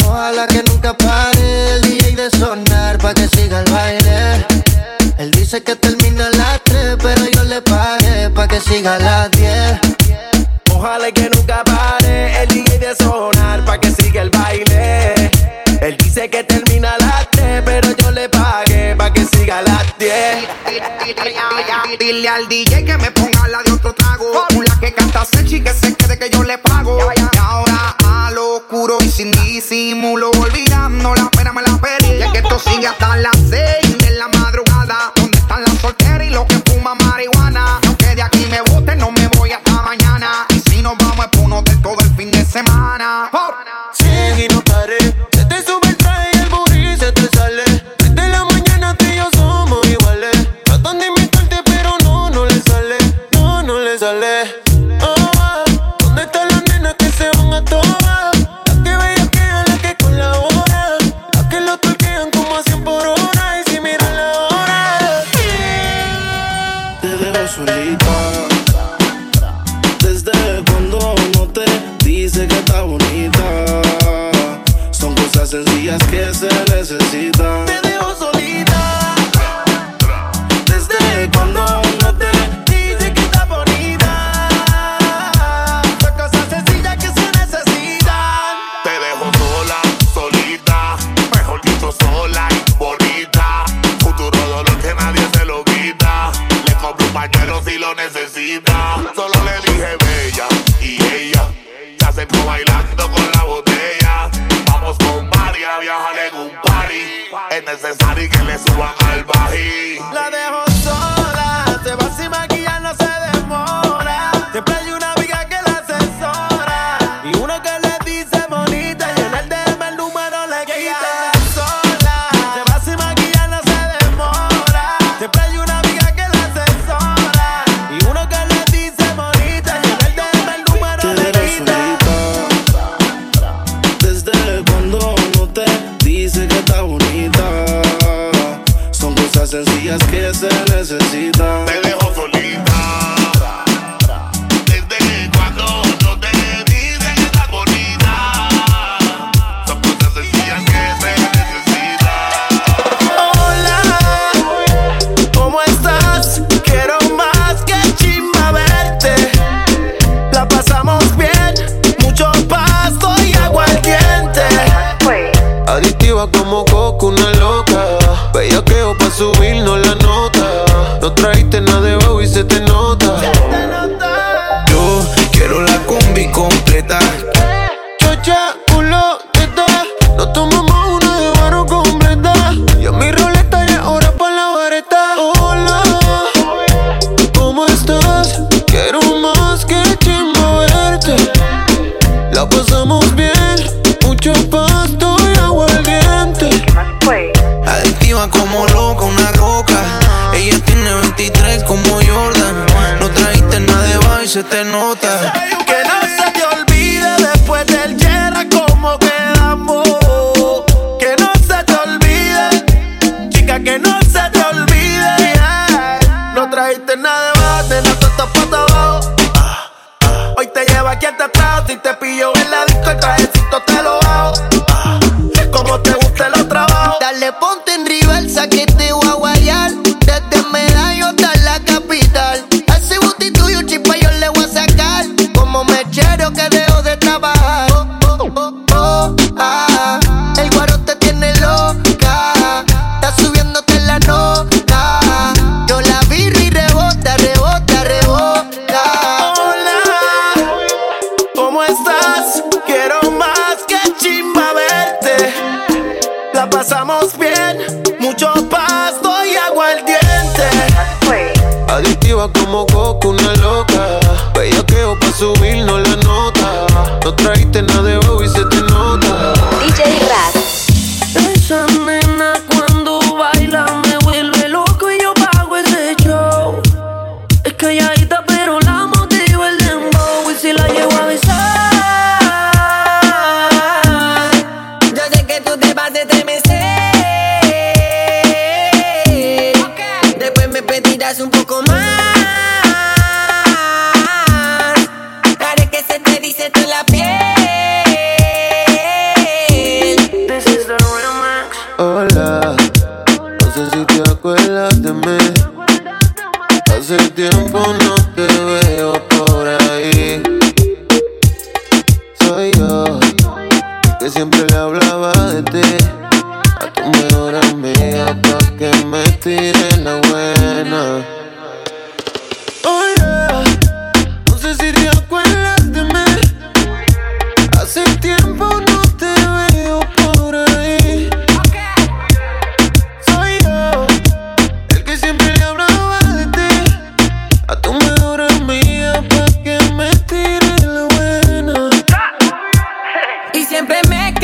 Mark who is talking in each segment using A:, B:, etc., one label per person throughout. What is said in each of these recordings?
A: Ojalá que nunca pare el DJ de sonar pa' que siga el baile. Él dice que termina a las 3, pero yo le paré pa' que siga a las 10.
B: Ojalá que nunca pare el DJ de sonar pa' que siga el baile. Él dice que termina a las 3, pero yo le pagué pa' que siga a las 10.
C: Dile al DJ que me ponga la de otro trago. Que canta Sechi que se quede que yo le pago duro y sin disimulo, olvidando la pena me la peli. Y que esto sigue hasta las
B: seis. se te
D: nota. de
B: hoy
D: se
E: siempre me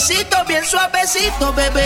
F: suavecito, bien suavecito, bebé.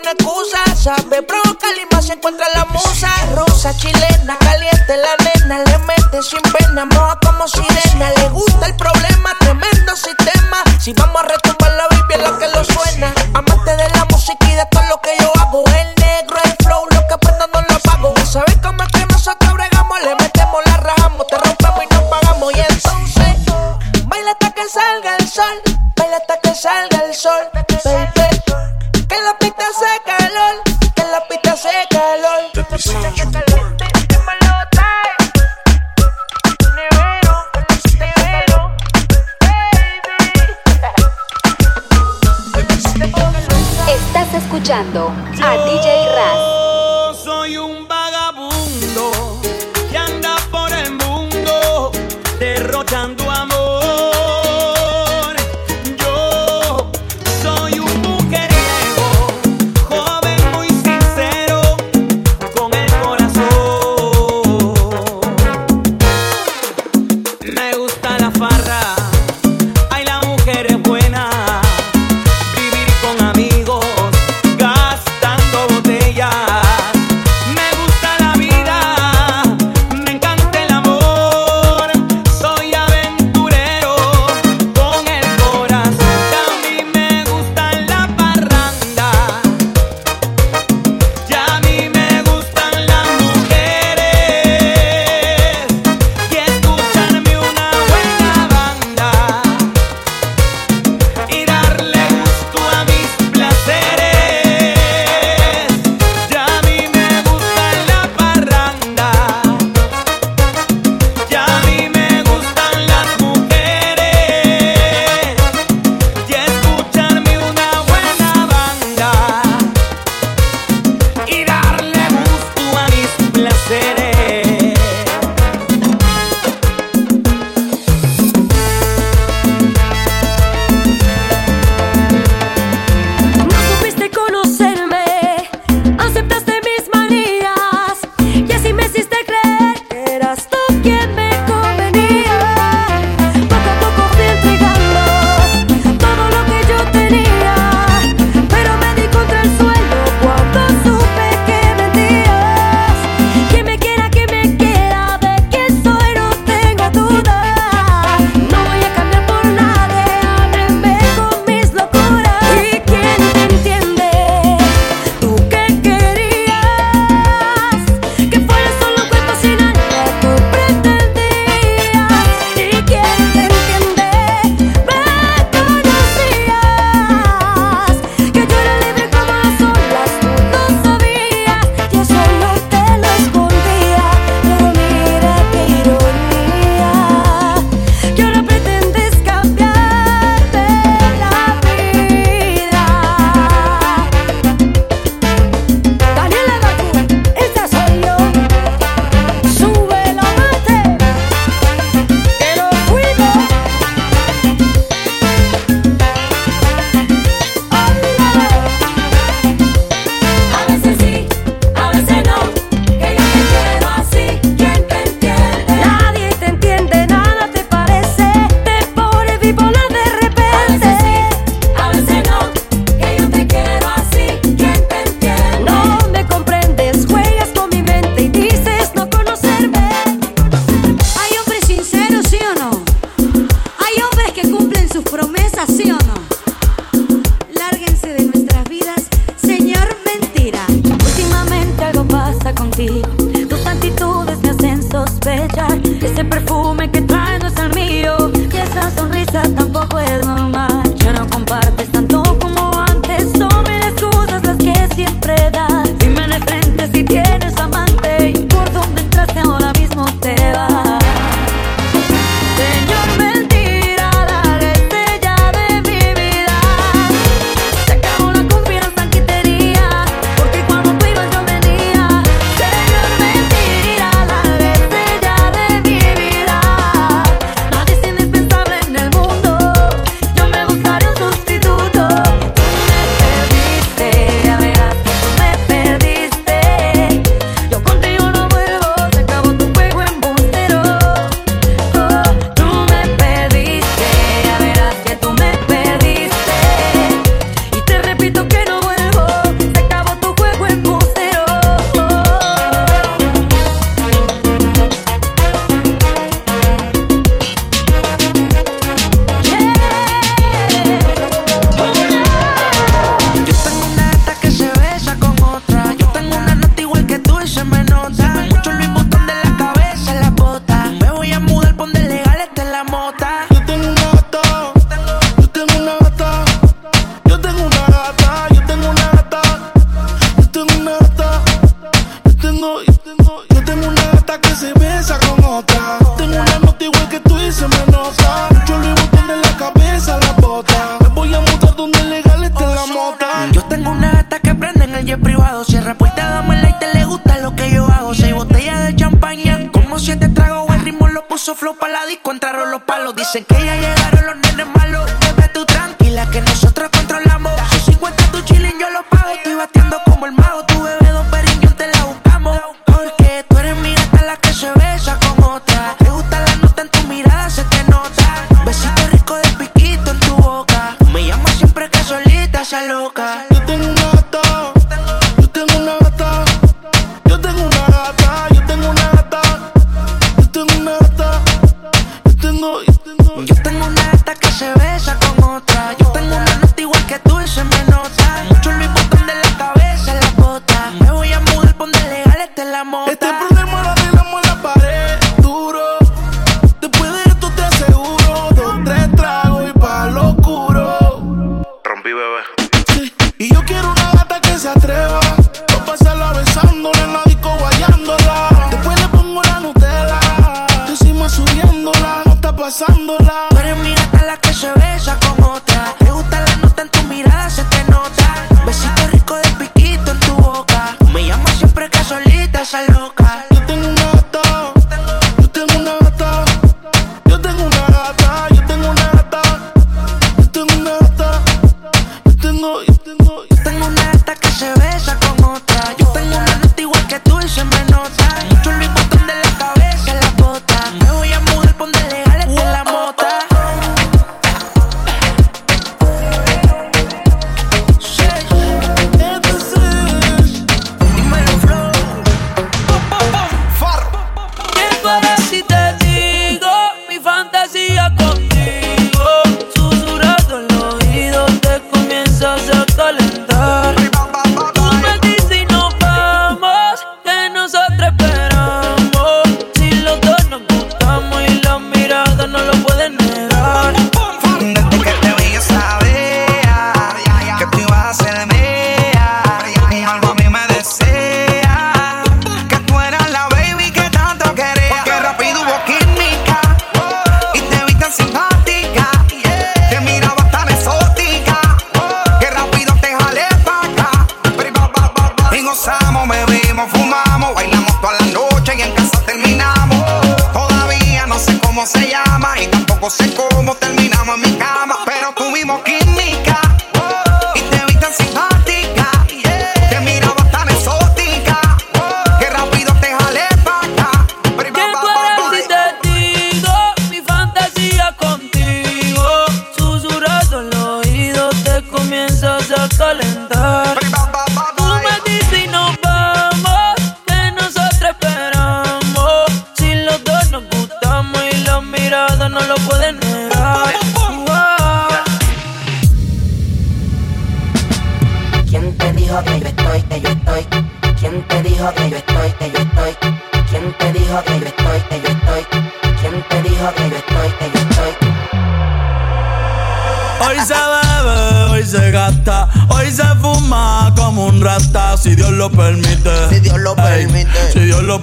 F: pone excusas. Sabe provocar y más se encuentra la musa. Rosa chilena, caliente la nena. Le mete sin pena, moja como sirena. Le gusta el problema, tremendo sistema. Si vamos a retomar la Biblia, lo que lo suena. Amante de la música y de todo lo que yo
G: a DJ Raz.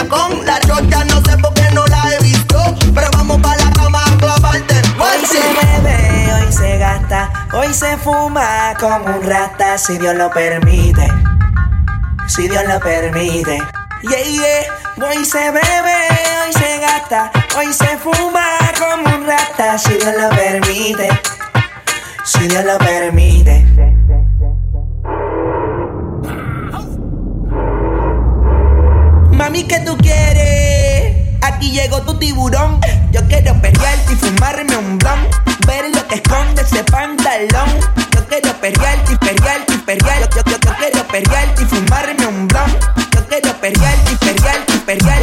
H: tacón. La roca no sé por qué no la he visto, pero vamos para la cama a clavarte.
I: Hoy pues se bebe, hoy se gasta, hoy se fuma como un rata, si Dios lo permite. Si Dios lo permite. Yeah, yeah. Hoy se bebe, hoy se gasta, hoy se fuma como un rata, si Dios lo permite. Si Dios lo permite. Mami, ¿qué tú quieres? Aquí llegó tu tiburón. Yo quiero perrearte y fumarme un blon. Ver lo que esconde ese pantalón. Yo quiero perrearte y perrearte y perrearte. Yo, yo, yo, yo quiero
F: perrearte y fumarme un blon. Yo quiero perrearte y perrearte y
J: perrearte.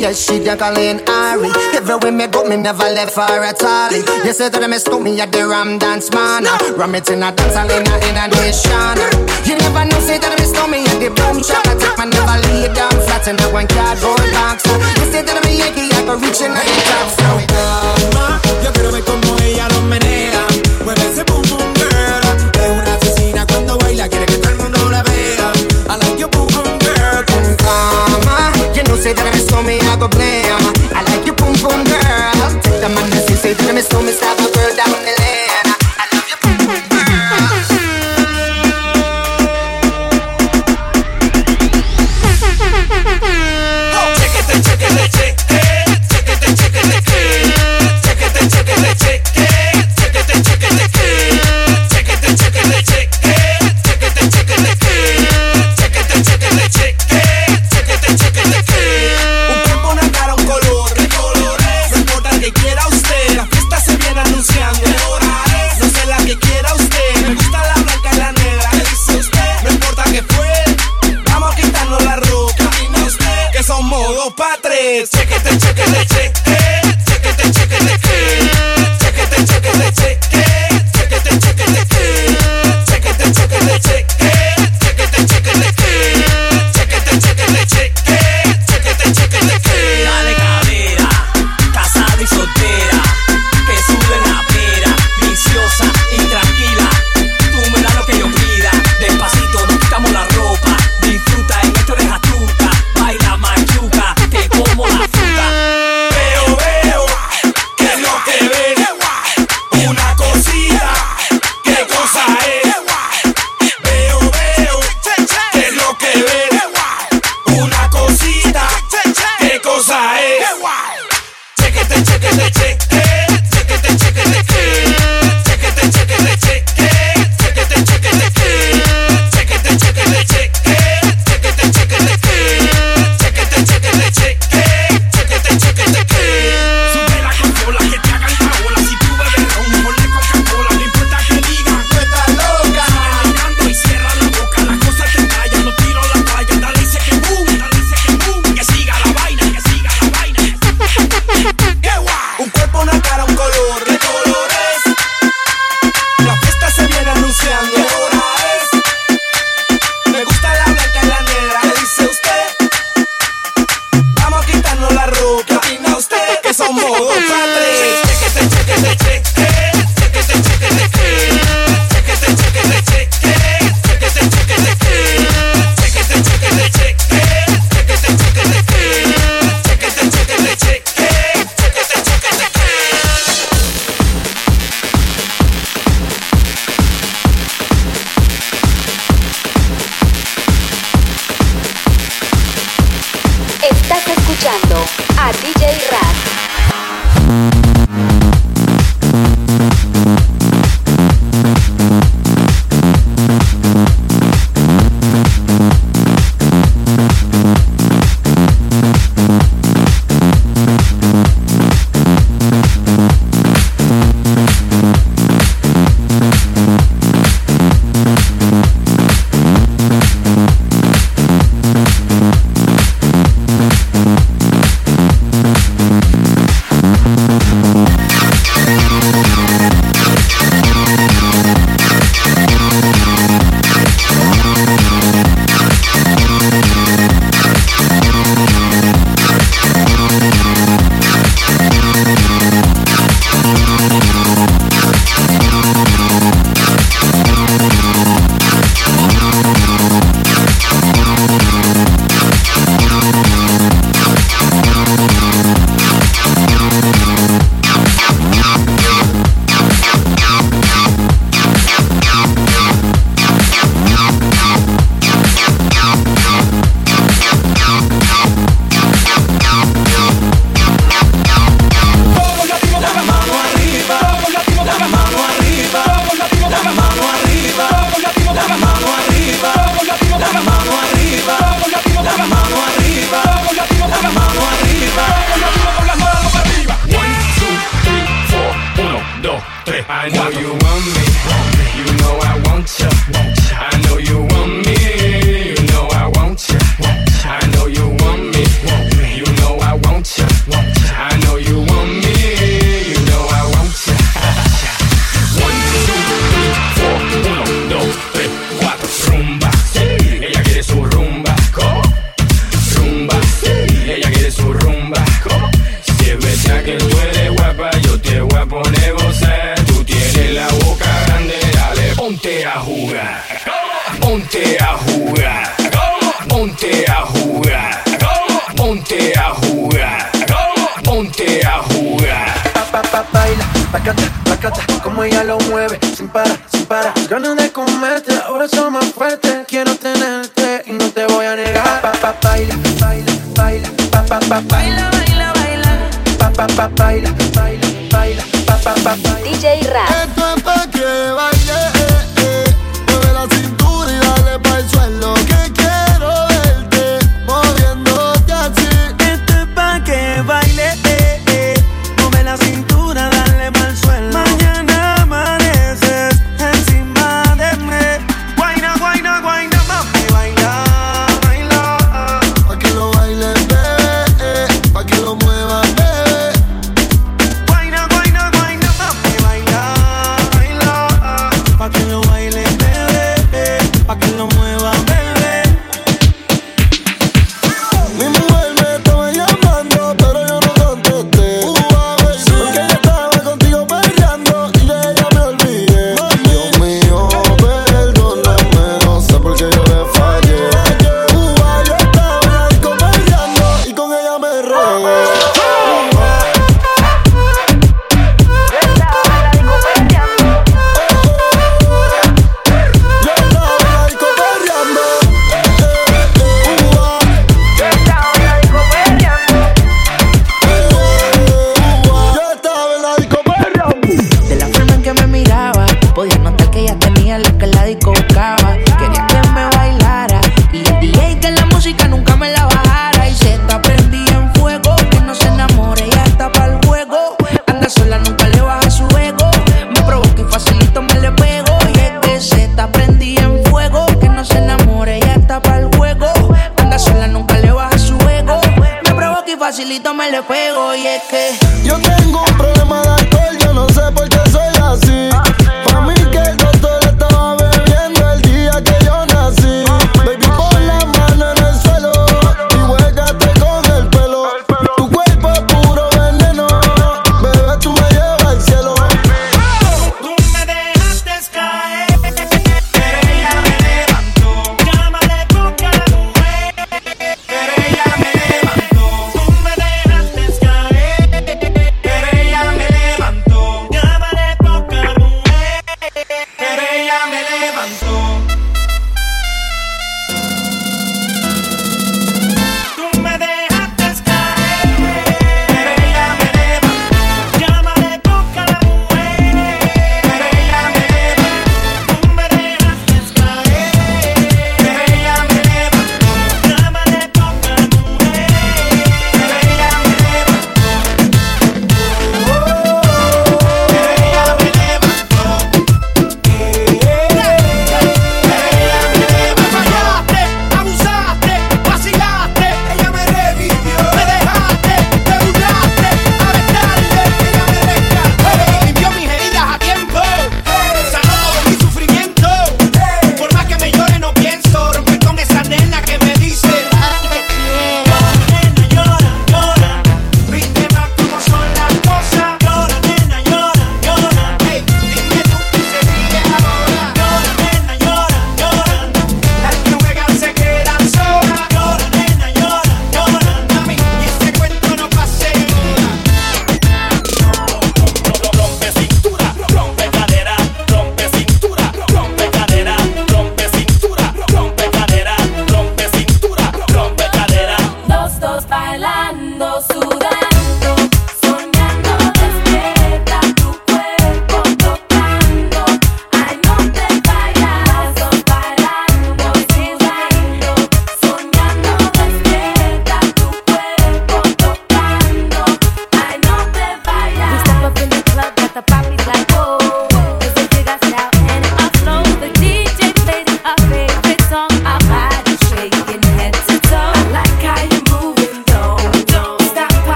J: Yeah
K: she a calling Ari. Everywhere me go, me never left her at all. You say that I miss me at the Ram Dance Man. Ram it in a dance hall in a nation. You never know, say that I miss me at the boom shop. I take my never lay down flat in the one car cardboard box. You say that I'm a Yankee, I go reaching the top. So,
J: mama, yo quiero
K: me
E: comer. como ella lo mueve, sin parar, sin parar. Ganas de comerte, ahora son más fuertes. Quiero tenerte y no te voy a negar. Pa, pa, baila, baila, baila, pa, pa, pa, baila.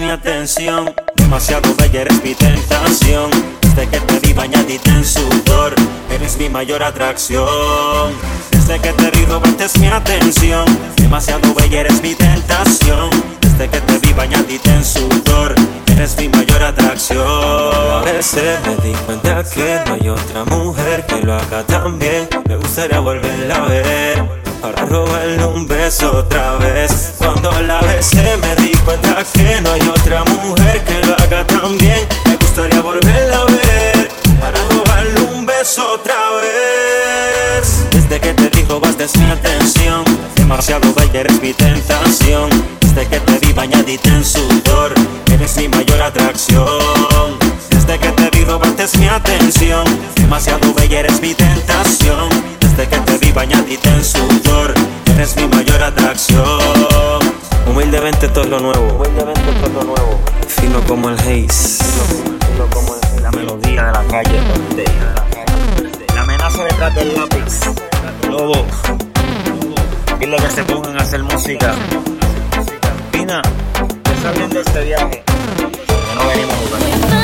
L: Mi
M: atención. Demasiado bella eres mi tentación. Desde que te vi bañadita en sudor. Eres mi mayor atracción. Desde que te vi robaste mi atención. Demasiado bella eres mi tentación. Desde que te vi bañadita en sudor. Eres mi mayor atracción. A veces me di cuenta que no hay otra mujer que lo haga tan bien. Me gustaría volverla a ver. Para robarle un beso otra vez. Cuando la besé me di cuenta que no hay otra mujer que lo haga tan bien. Me gustaría volverla a ver. Para robarle un beso otra vez. Desde que te di robaste mi atención. Demasiado bella eres mi tentación. Desde que te vi bañadita en sudor. Eres mi mayor atracción. Desde que te vi robaste mi atención. Demasiado bella eres mi tentación. Desde que te vi bañadita en sudor. Eres mi mayor atracción. Humildemente todo lo nuevo. Humildemente todo lo nuevo. Fino como el haze. La melodía de la calle. La amenaza detrás del lápiz. Lobo. Dile que se pongan a hacer música. Pina, ¿qué estás viendo este viaje? Que no venimos a jugar.